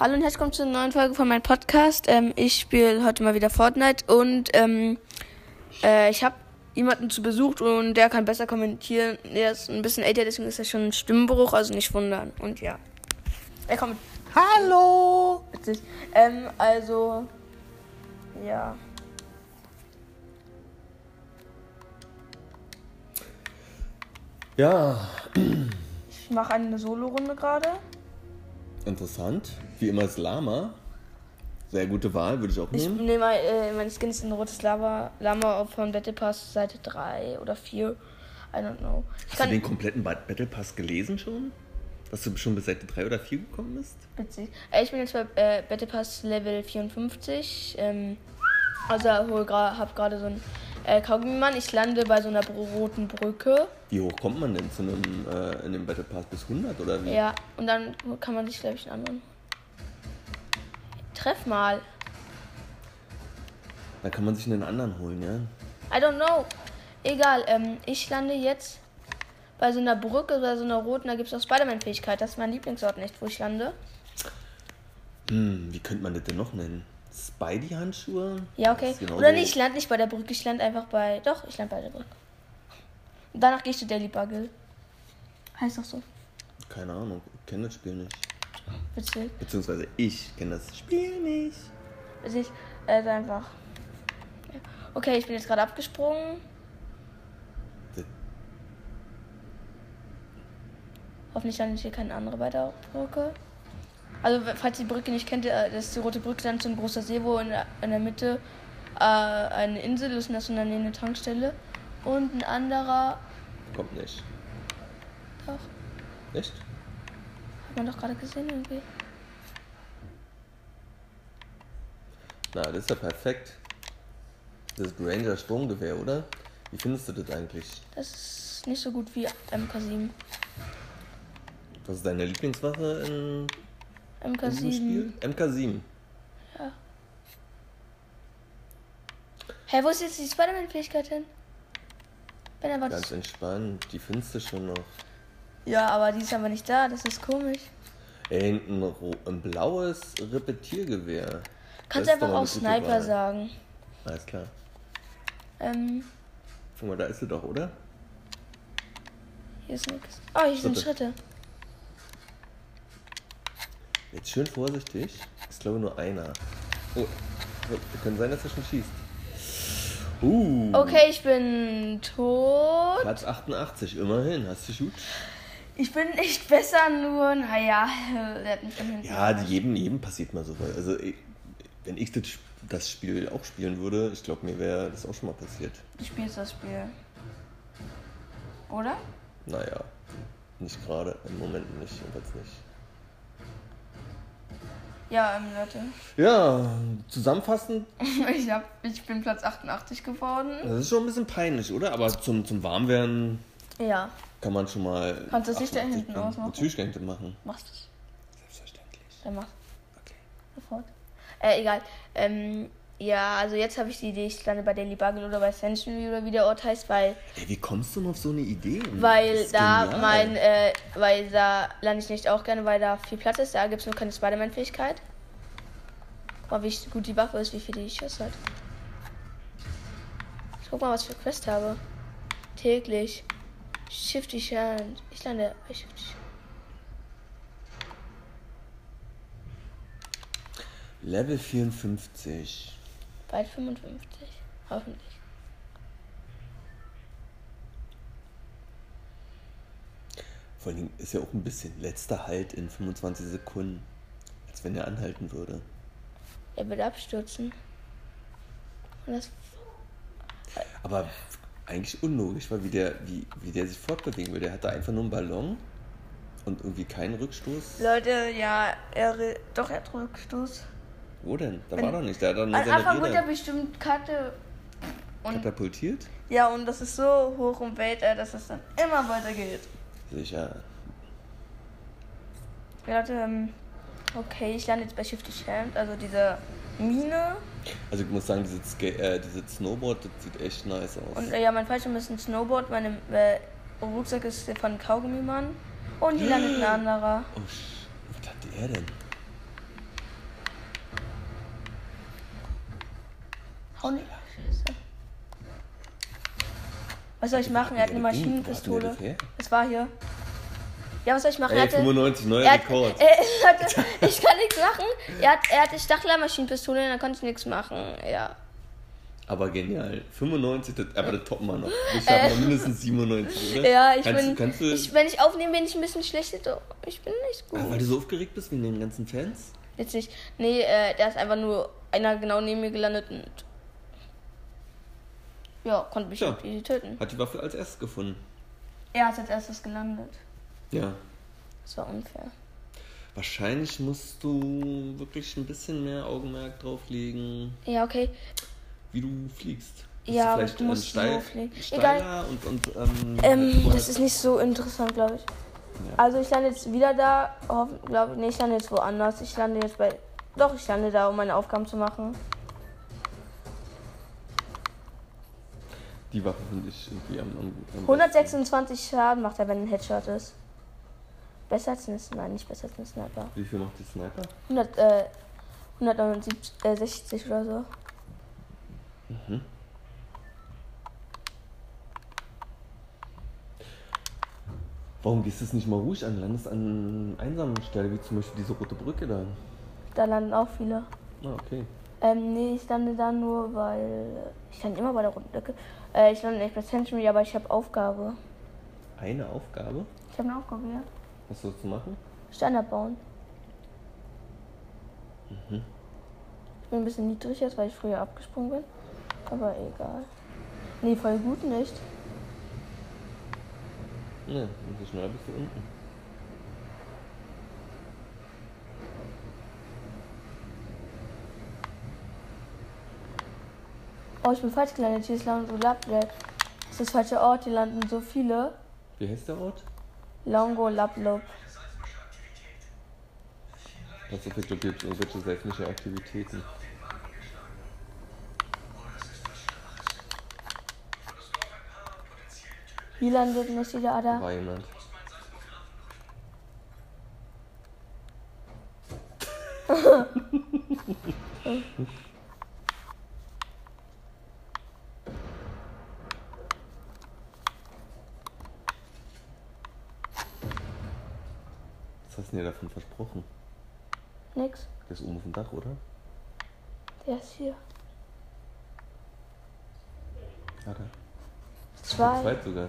Hallo und herzlich willkommen zu einer neuen Folge von meinem Podcast. Ähm, ich spiele heute mal wieder Fortnite und ähm, äh, ich habe jemanden zu Besuch und der kann besser kommentieren. Der ist ein bisschen älter, deswegen ist er schon ein Stimmbruch, also nicht wundern. Und ja. Er kommt. Hallo! Witzig. Ähm, also. Ja. Ja, Ich mache eine Solo-Runde gerade. interessant. Wie immer das Lama. Sehr gute Wahl, würde ich auch Ich nehmen. nehme mal, äh, meine Skin ist ein rotes Lava, Lama von Battle Pass Seite 3 oder 4. I don't know. Ich Hast du den kompletten Ba- Battle Pass gelesen schon? Dass du schon bis Seite 3 oder 4 gekommen bist? Witzig. Äh, ich bin jetzt bei äh, Battle Pass Level 54. Ähm, also hol gra hab gerade so einen äh, Kaugummimann. Ich lande bei so einer roten Brücke. Wie hoch kommt man denn zu einem, äh, in dem Battle Pass? Bis 100 oder wie? Ja, und dann kann man sich, glaube ich, einen anderen. Treff mal. Dann kann man sich einen anderen holen, ja? I don't know. Egal, ähm, ich lande jetzt bei so einer Brücke, bei so einer roten, da gibt es auch Spider-Man-Fähigkeit. Das ist mein Lieblingsort nicht, wo ich lande. Hm, wie könnte man das denn noch nennen? Spidey-Handschuhe? Ja, okay. Genauso- Oder nee, ich lande nicht bei der Brücke, ich lande einfach bei. Doch, ich lande bei der Brücke. Und danach gehe ich zu Daily Bugle. Heißt doch so. Keine Ahnung, ich kenne das Spiel nicht. Witzig. Beziehungsweise ich kenne das Spiel nicht. Witzig. Äh, ist einfach. Ja. Okay, ich bin jetzt gerade abgesprungen. Hoffentlich lande ich hier keine andere bei der Brücke. Also, falls ihr die Brücke nicht kennt, äh, das ist die rote Brücke, dann ist so ein großer See, wo in der, in der Mitte äh, eine Insel ist und das ist eine Tankstelle. Und ein anderer. Kommt nicht. Doch, Echt? Hat man doch gerade gesehen irgendwie. Na, das ist ja perfekt. Das Granger Sturmgewehr, oder? Wie findest du das eigentlich? Das ist nicht so gut wie MK7. Was ist deine Lieblingswaffe in, in diesem MK7. Spiel? MK7. Hä, wo ist jetzt die Spider-Man-Fähigkeit hin? Ganz entspannt. Die findest du schon noch. Ja, aber die ist aber nicht da, das ist komisch. Ey, ein, ein blaues Repetiergewehr. Kannst einfach auch Sniper Wahl. sagen. Alles klar. Ähm, Guck mal, da ist sie doch, oder? hier ist nichts. Oh, hier sind Schritte. Jetzt schön vorsichtig. Ist glaube ich nur einer. Oh, kann sein, dass er schon schießt. Uh. Okay, ich bin tot. Platz 88, immerhin. Hast du gut? Ich bin nicht besser, nur, naja, der hat mich von hinten. Ja, jedem, jedem passiert mal sowas. Also, wenn ich das, das Spiel auch spielen würde, ich glaube, mir wäre das auch schon mal passiert. Du spielst das Spiel. Oder? Naja, nicht gerade. Im Moment nicht, jedenfalls nicht. Ja, ähm, Leute. Ja, zusammenfassend, Ich, hab, ich bin Platz 88 geworden. das ist schon ein bisschen peinlich, oder? Aber zum, zum Warmwerden Ja, kann man schon mal. Kannst du das Licht da 88 hinten ausmachen? Natürlich kann ich das machen. machst du's. Selbstverständlich. Dann mach Okay. sofort. Äh, egal. Ähm, ja, also jetzt habe ich die Idee, ich lande bei Daily Bugle oder bei Sanctuary oder wie der Ort heißt, weil Ey, wie kommst du noch auf so eine Idee? Weil da genial. mein, äh, weil da lande ich nicht auch gerne, weil da viel Platz ist. Da gibt es nur keine Spider-Man-Fähigkeit. Guck mal, wie gut die Waffe ist, wie viel die Schuss hat. Ich guck mal, was ich für Quest habe. Täglich. Shifty Hand. Ich lande bei Shifty Hand. Level 54. Bald 55. Hoffentlich. Vor allem ist ja auch ein bisschen letzter Halt in 25 Sekunden. Als wenn er anhalten würde. Er wird abstürzen. Und das. Aber eigentlich unlogisch, weil wie der, wie, wie der sich fortbewegen will. Der hat da einfach nur einen Ballon und irgendwie keinen Rückstoß. Leute, ja, er. Doch, er hat Rückstoß. Wo denn? Da Wenn- war doch nicht. Der hat dann nur Am seine Anfang wird er bestimmt Karte. Und katapultiert. Ja, und das ist so hoch und weit, äh, dass es dann immer weitergeht. Sicher. Ja, Leute, ähm, okay, ich lande jetzt bei Shifty Champ, also diese Mine. Also ich muss sagen, dieses, äh, dieses Snowboard, das sieht echt nice aus. Und äh, ja, mein Fallschirm ist ein Snowboard, mein äh, Rucksack ist von Kaugummimann und die landet ein anderer. Oh, was hat der denn? Hau nicht. Was soll ich machen? Er hat eine Maschinenpistole. Es war hier. Ja, was soll ich machen? er Ey, hatte, 95, neuer er hat, Rekord. er hatte, ich kann nichts machen. Er, hat, er hatte Stachler-Maschinenpistole, dann konnte ich nichts machen. Ja. Aber genial. 95, das, aber das toppen wir noch. Wir schaffen noch mindestens 97, oder? Äh. Ja, ich kannst, bin. Kannst du, ich, wenn ich aufnehme, bin ich ein bisschen schlecht. Ich bin nicht gut. Ah, weil du so aufgeregt bist wegen den ganzen Fans? Jetzt nicht. Nee, äh, der ist einfach nur einer genau neben mir gelandet und. Ja, konnte mich Ja. irgendwie töten. Hat die Waffe als erstes gefunden. Er ist als erstes gelandet. Ja. Das war unfair. Wahrscheinlich musst du wirklich ein bisschen mehr Augenmerk drauf legen, Ja, okay. wie du fliegst. Bist Ja, du vielleicht du musst ähm, steil, so fliegen. steiler und, und ähm, Ähm, vorher- das ist nicht so interessant, glaube ich. Ja. Also ich lande jetzt wieder da, glaube ich. Nee, ich lande jetzt woanders. Ich lande jetzt bei. Doch, ich lande da, um meine Aufgaben zu machen. Die Waffe finde ich irgendwie am, am, am 126 Schaden macht er, wenn ein Headshot ist. Besser als ein Sniper. Nicht besser als ein Sniper. Wie viel macht die Sniper? 100, äh, 169 äh, 60 oder so. Warum gehst du es nicht mal ruhig an? Landest an einsamen Stelle, wie zum Beispiel diese rote Brücke da. Da landen auch viele. Ah, okay. Ähm, nee, ich lande da nur, weil. Ich lande immer bei der roten Decke. Äh, ich lande nicht bei Century, aber ich habe Aufgabe. Eine Aufgabe? Ich habe eine Aufgabe, ja. Was sollst du machen? Stein abbauen. Ich bin ein bisschen niedrig jetzt, weil ich früher abgesprungen bin. Aber egal. Nee, voll gut nicht. Ne, umso schneller bist du unten. Oh, ich bin falsch gelandet. Hier ist Longo Laplab. Das ist das falsche Ort. Hier landen so viele. Wie heißt der Ort? Longo Laplab. Was auf jetzt gibt irgendwelche seismische Aktivitäten. Hier landet nicht wieder Ada. War jemand. hast du dir davon versprochen? Nix. Der ist oben auf dem Dach, oder? Der ist hier. Ja, da. Zwei. Zweit sogar.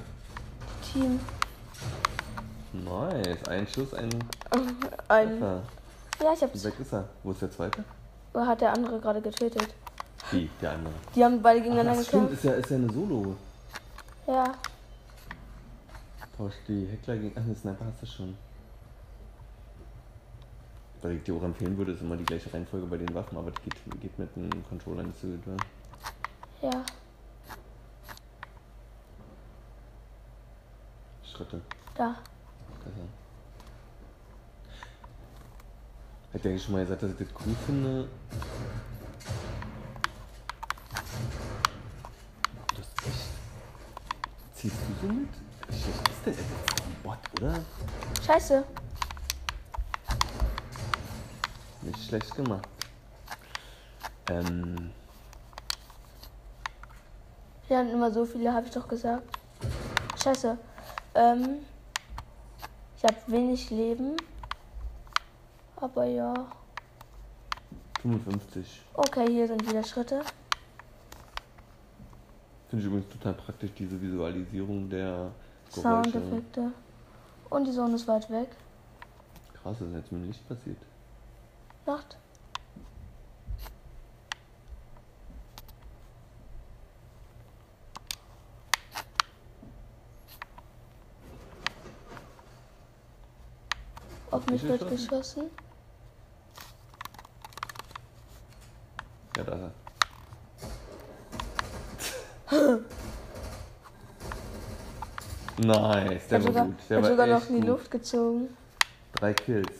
Team. Nice. Ein Schuss, ein Ein. Treffer. Ja, ich hab's. Weg ist er. Wo ist der zweite? Hat der andere gerade getötet. Wie, der andere. Die haben beide Ach, gegeneinander das stimmt, gekämpft. ist ja, ist ja eine Solo. Ja. Tauscht die Heckler gegen. Ach, eine Sniper hast du schon. Was ich dir auch empfehlen würde, ist immer die gleiche Reihenfolge bei den Waffen, aber das geht, geht mit dem Controller nicht so gut. Ja? Ja. Schritte. Da. Besser. Ich denke schon mal gesagt, dass ich das cool finde. Das ist echt. Ziehst du so mit? Schlecht ist denn das? Ist ein Bot, oder? Scheiße. Nicht schlecht gemacht. Ähm. Wir haben immer so viele, habe ich doch gesagt. Scheiße. Ähm. Ich habe wenig Leben. Aber ja. 55. Okay, hier sind wieder Schritte. Finde ich übrigens total praktisch, diese Visualisierung der. Soundeffekte. Und die Sonne ist weit weg. Krass, das ist jetzt mit dem Licht passiert. Nacht. Auf mich wird geschossen? Ja, da ist er. nice, der war sogar, gut. Der war sogar noch in die. Luft gezogen. Drei Kills.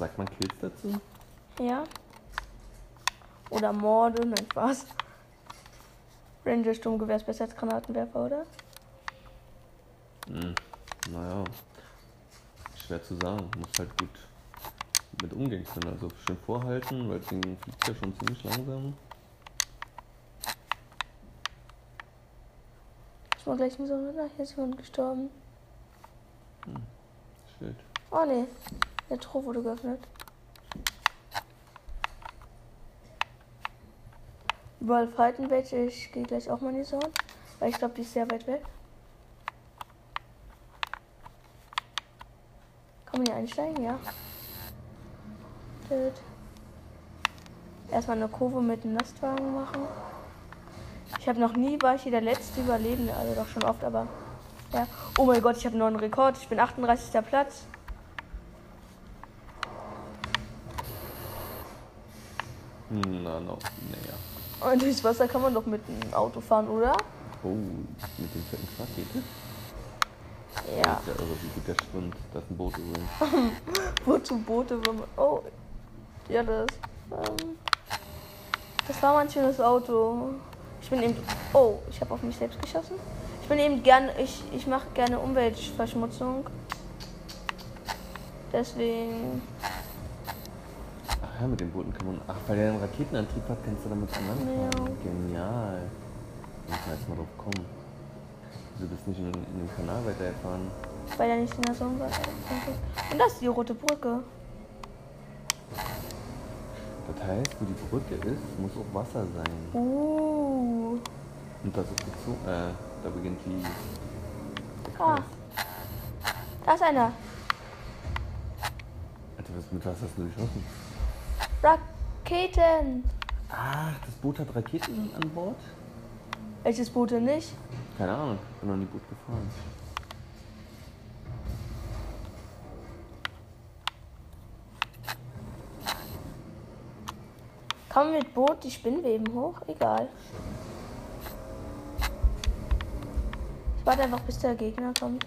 Sagt man Kills dazu? Ja. Oder Morde, nein, Spaß. Ranger Sturmgewehr ist besser als Granatenwerfer, oder? Hm, naja. Schwer zu sagen. Muss halt gut mit umgehen können. Also schön vorhalten, weil Ding fliegt ja schon ziemlich langsam. Ich war gleich so, na, hier ist jemand gestorben. Shit. Oh nee, der Tor wurde geöffnet. Überall fighten welche. Ich gehe gleich auch mal in die Zone. Weil ich glaube, die ist sehr weit weg. Kann man hier einsteigen? Ja. Gut. Erstmal eine Kurve mit dem Lastwagen machen. Ich habe noch nie, war ich hier der letzte Überlebende. Also doch schon oft, aber. Ja. Oh mein Gott, ich habe einen neuen Rekord. Ich bin 38. Platz. Na, no. Naja. Und durchs Wasser kann man doch mit dem Auto fahren, oder? Oh, mit dem fetten Kraket. Ja. Ist ja irre, wie gut der schwimmt. Das ist ein Boot übrigens. Wozu Boote, wenn man. Oh. Ja, das. Ähm, das war mein schönes Auto. Ich bin eben. Oh, ich habe auf mich selbst geschossen. Ich bin eben gern. Ich, ich mache gerne Umweltverschmutzung. Deswegen. Ja, mit den Booten kann man. Ach, weil der einen Raketenantrieb hat, kannst du damit an Land Ja. Genial. Muss man jetzt mal drauf kommen. Du bist nicht in, in den Kanal weitergefahren. Weil er nicht in der Sonne war. Und das ist die rote Brücke. Das heißt, wo die Brücke ist, muss auch Wasser sein. Uh. Und das ist gezogen. Äh, da beginnt die. Ah. Da ist einer. Alter, was, mit was hast du geschossen? Raketen. Ach, das Boot hat Raketen an Bord? Welches Boot denn nicht? Keine Ahnung, bin noch nie Boot gefahren. Man mit Boot die Spinnweben hoch? Egal. Ich warte einfach, bis der Gegner kommt.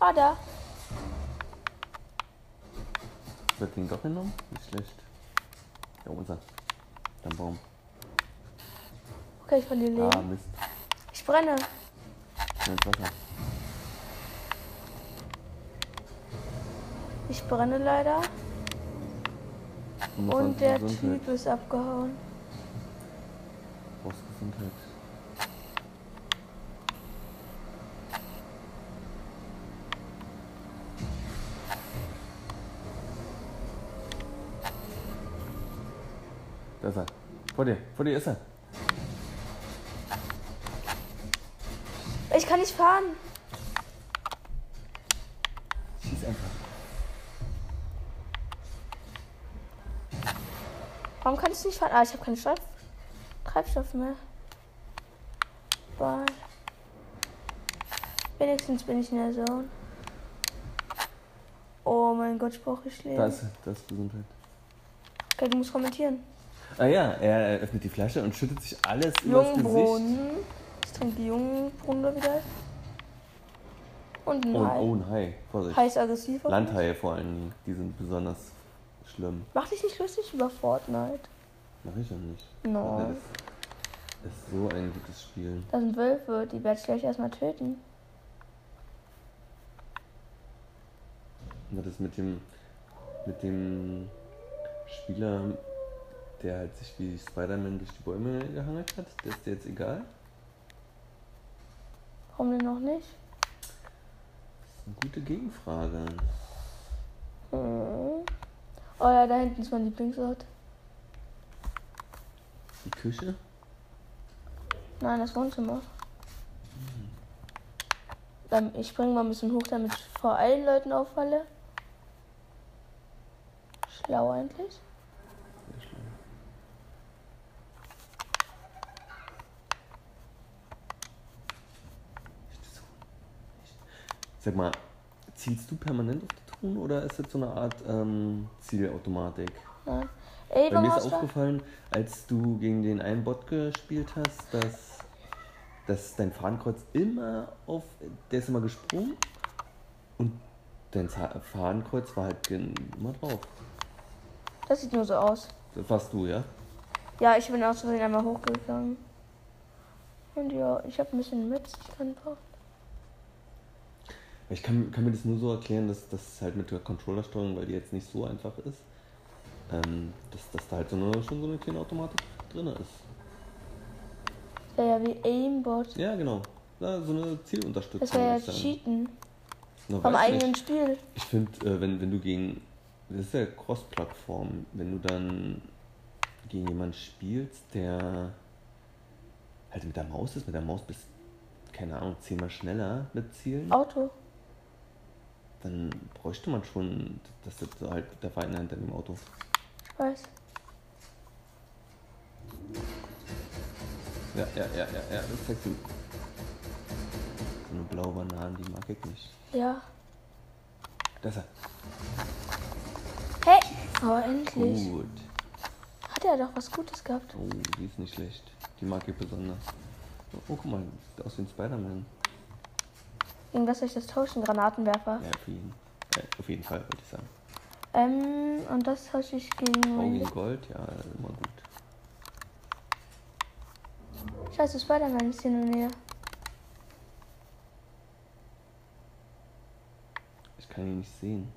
Ah, da. Wird den doch genommen? Nicht schlecht. Ja, unser. Der Baum. Okay, ich verliere Leben. Ah, Mist. Ich brenne. Ins Wasser. Ich brenne leider. Und der. Typ ist abgehauen. Brauchst Gesundheit. Dir. Vor dir ist er. Ich kann nicht fahren. Schieß einfach. Warum kann ich nicht fahren? Ah, ich habe keinen Treib Treibstoff mehr. Bye. Wenigstens bin ich in der Zone. Oh mein Gott, ich brauche ich Leben. Da ist, da ist Gesundheit. Okay, du musst kommentieren. Ah ja, er öffnet die Flasche und schüttet sich alles übers Gesicht. Ich trinke die Jungbrunnen wieder. Und ein Oh, Hai. oh, ein Hai. Vorsicht. Heiß aggressiv. auf mich. Landhaie vor allen Dingen. Die sind besonders schlimm. Mach dich nicht lustig über Fortnite. Mach ich ja nicht. Nein. Das ist so ein gutes Spiel. Da sind Wölfe, die werde ich gleich erstmal töten. Und das mit dem, mit dem Spieler, der halt sich wie Spider-Man durch die Bäume gehangelt hat, der ist dir jetzt egal? Warum denn noch nicht? Das ist eine gute Gegenfrage. Hm. Oh ja, da hinten ist mein Lieblingsort. Die Küche? Nein, das Wohnzimmer. Dann, ich springe mal ein bisschen hoch, damit ich vor allen Leuten auffalle. Schlau eigentlich. Sag mal, zielst du permanent auf die Truhen oder ist das so eine Art ähm, Zielautomatik? Nein. Ey, Bei mir ist aufgefallen, als du gegen den einen Bot gespielt hast, dass, dass dein Fahnenkreuz immer auf. Der ist immer gesprungen und dein Fahnenkreuz war halt immer drauf. Das sieht nur so aus. Das warst du, ja? Ja, ich bin aus Versehen einmal hochgegangen. Und ja, ich habe ein bisschen Mist. Ich kann drauf. Ich kann, kann mir das nur so erklären, dass das halt mit der Controllersteuerung, weil die jetzt nicht so einfach ist, ähm, dass, dass da halt so eine, schon so eine kleine Automatik drin ist. Wäre ja wie Aimbot. Ja, genau. Ja, so eine Zielunterstützung. Das wäre ja. Cheaten. Na, Vom weiß eigenen nicht. Spiel. Ich finde, äh, wenn, wenn du gegen. Das ist ja Cross-Plattform. Wenn du dann gegen jemanden spielst, der halt mit der Maus ist, mit der Maus bist, keine Ahnung, zehnmal schneller mit Zielen, Auto. Dann bräuchte man schon, dass das halt der Feind hinter dem Auto. Ich weiß. Ja, ja, ja, ja, ja, das zeigst du. So eine blaue Banane, die mag ich nicht. Ja. Das ist Hey! Oh, er. endlich. Gut. Hat er doch was Gutes gehabt. Oh, die ist nicht schlecht. Die mag ich besonders. Oh, guck mal, aus wie ein Spider-Man. Gegen was soll ich das tauschen? Granatenwerfer. Ja, auf jeden, äh, auf jeden Fall, würde ich sagen. Ähm, und das tausche ich gegen. Meine- gegen Gold, ja, immer gut. Scheiße, Spider-Man ist hier in der Nähe. Ich kann ihn nicht sehen.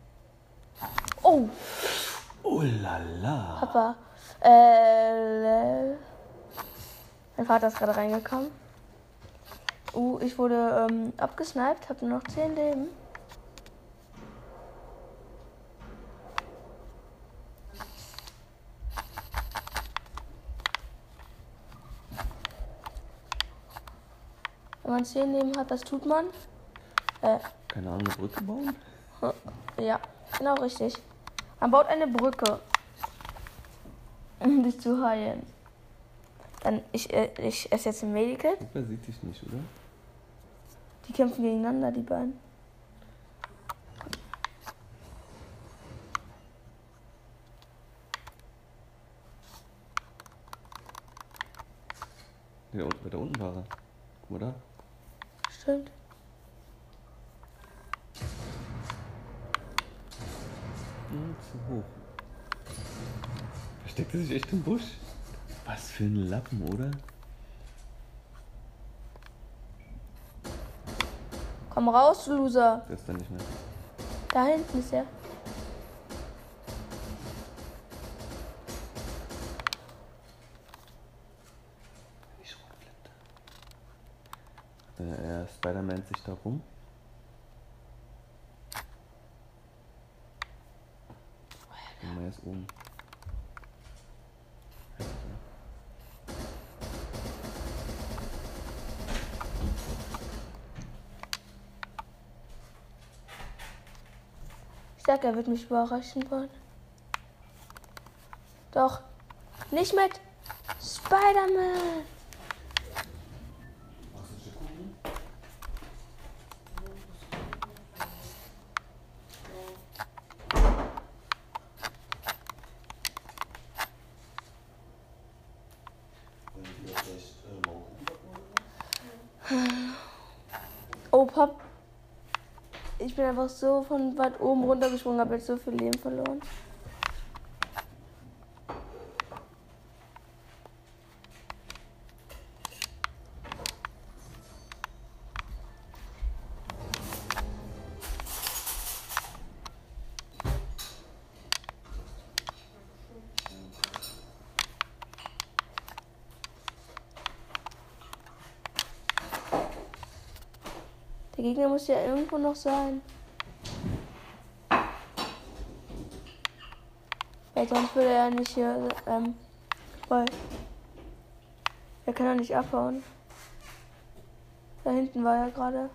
Oh, Oh la la. Papa. Äh. Mein Vater ist gerade reingekommen. Uh, ich wurde ähm, abgesniped, hab nur noch 10 Leben. Wenn man 10 Leben hat, das tut man. Äh, Keine Ahnung, eine Brücke bauen? ja, genau richtig. Man baut eine Brücke, um dich zu heilen. Dann, ich, äh, ich esse jetzt ein Medikit. Wer sieht dich nicht, oder? Die kämpfen gegeneinander, die beiden. Ja, und, da unten war er. Guck mal da. Stimmt. Hm, zu hoch. Versteckt er sich echt im Busch? Was für ein Lappen, oder? Komm raus, Loser. Ist da nicht mehr. Da hinten ist er. Äh, er Spider-Man sich da rum. Und er ist oben. Sag, er wird mich überraschen wollen. Doch. Nicht mit Spider-Man. Oh, Pop. Bin einfach so von weit oben runtergesprungen, habe jetzt so viel Leben verloren. Der Gegner muss ja irgendwo noch sein. Weil sonst würde er nicht hier, ähm, weil er kann doch nicht abhauen. Da hinten war er gerade.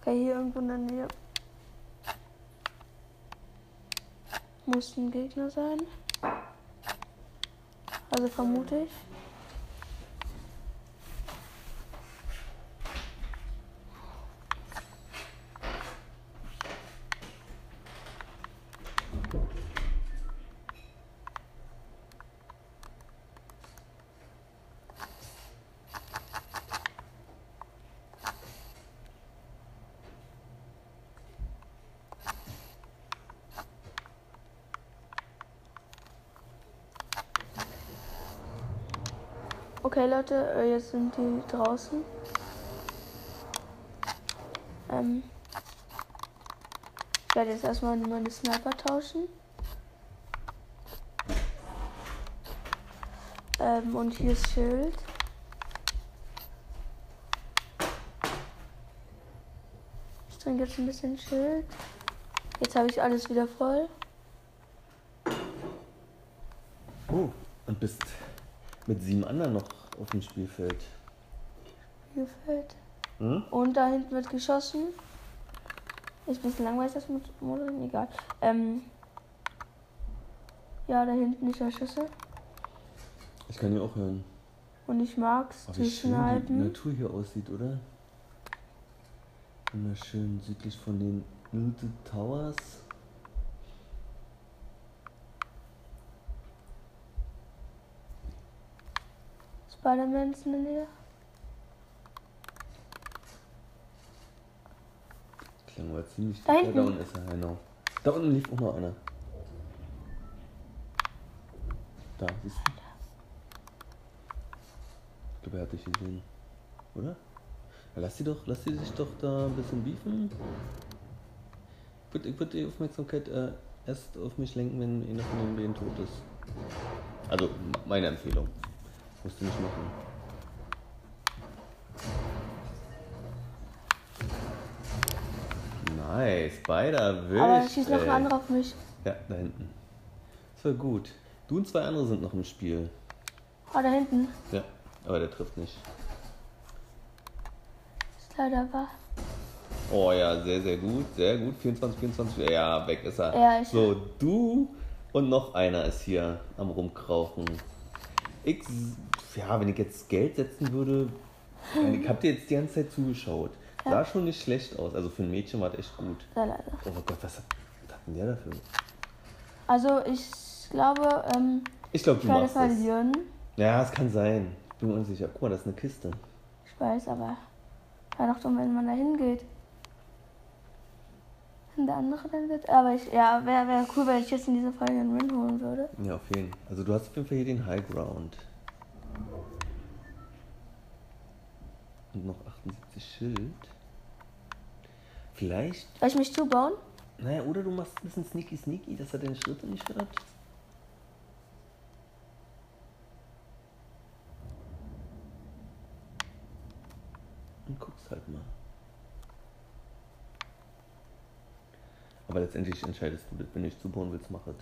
Okay, hier irgendwo in der Nähe. Muss ein Gegner sein. Also vermute ich. Okay, Leute, äh, jetzt sind die draußen. Ähm, ich werde jetzt erstmal meine Sniper tauschen. Ähm, und hier ist Schild. Ich trinke jetzt ein bisschen Schild. Jetzt habe ich alles wieder voll. Oh, und bist mit sieben anderen noch auf dem Spielfeld. Spielfeld. Hm? Und da hinten wird geschossen. Ist ein bisschen langweilig das mit Motoren, egal. Ähm, ja, da hinten ist der Schüsse. Ich kann hier auch hören. Und ich mag's Oh, zu wie schön die. Natur hier aussieht, oder? Wunderschön südlich von den Milton Towers. Spider-Man ist in der Nähe. Klang aber ziemlich Da hinten. Da unten ist er, genau. Da unten lief auch noch einer. Da, siehst du? Ich glaube, er hat dich gesehen. Oder? Ja, lass die doch, lass die sich doch da ein bisschen beefen. Ich würde würd die Aufmerksamkeit äh, erst auf mich lenken, wenn einer von den beiden tot ist. Also, meine Empfehlung. Musst du nicht machen. Nice, beide erwischt. Aber da schießt noch ein anderer auf mich. Ja, da hinten. Das war gut. Du und zwei andere sind noch im Spiel. Oh, da hinten. Ja, aber der trifft nicht. Ist leider wahr. Oh ja, sehr, sehr gut. Sehr gut. 24, 24. Ja, weg ist er. Ja, so, du und noch einer ist hier am Rumkrauchen. Ich, ja, wenn ich jetzt Geld setzen würde, ich hab dir jetzt die ganze Zeit zugeschaut. Sah schon nicht schlecht aus. Also für ein Mädchen war das echt gut. Ja, leider. Oh Gott, was hat, was hat denn der dafür? Also, ich glaube, ähm, Ich glaube, ich du werde machst es. verlieren. Ja, es kann sein. Bin mir unsicher. Guck mal, das ist eine Kiste. Ich weiß, aber wäre doch dumm, wenn man da hingeht. Wenn der andere dann wird. Aber ich, ja, wäre wär cool, wenn ich jetzt in dieser Folge einen Win holen würde. Ja, auf jeden Fall. Also du hast auf jeden Fall hier den High Ground. Und noch 78 Schild. Vielleicht, Soll ich mich zubauen? naja, oder du machst ein bisschen sneaky sneaky, dass er deine Schritte nicht hört. Und guckst halt mal. Aber letztendlich entscheidest du das, wenn du dich zubauen willst, mach es.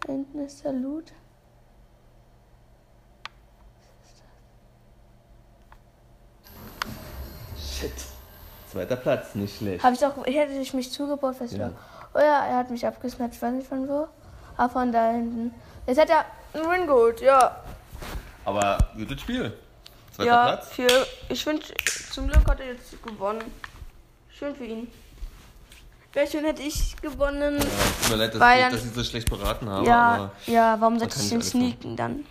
Da hinten ist der Loot. Shit. Zweiter Platz, nicht schlecht. Habe ich auch, hätte ich mich zugebaut, fest Ja. Oh ja, er hat mich abgesnappt, ich weiß nicht von wo. Aber von da hinten. Jetzt hat er einen Win geholt, ja. Aber gutes Spiel. Zweiter ja, Platz. Für, ich finde, zum Glück hat er jetzt gewonnen. Schön für ihn. Wäre schön, hätte ich gewonnen. Tut mir leid, dass, Weil ich, dass ich so schlecht beraten habe. ja, ja, warum sollte ich den machen. sneaken dann?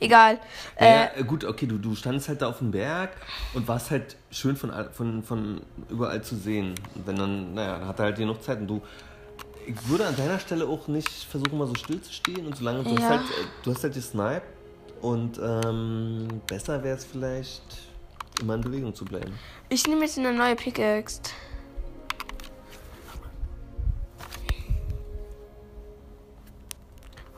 Egal. naja, Äh, äh, gut, okay, du, du standest halt da auf dem Berg und warst halt schön von, von, von überall zu sehen. Und wenn dann, naja, dann hat er halt genug Zeit und du. Ich würde an deiner Stelle auch nicht versuchen, mal so still zu stehen und solange du, hast, Ja. halt, äh, du hast halt gesniped und ähm, besser wäre es vielleicht, immer in Bewegung zu bleiben. ich nehme jetzt eine neue Pickaxe.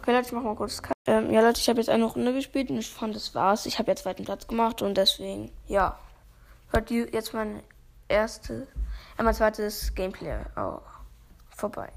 Okay, Leute, ich mach mal kurz. Ähm, ja, Leute, ich habe jetzt eine Runde gespielt und ich fand, das war's. Ich habe jetzt zweiten Platz gemacht und deswegen, ja. Hört jetzt mein erste, äh, mein zweites Gameplay auch vorbei.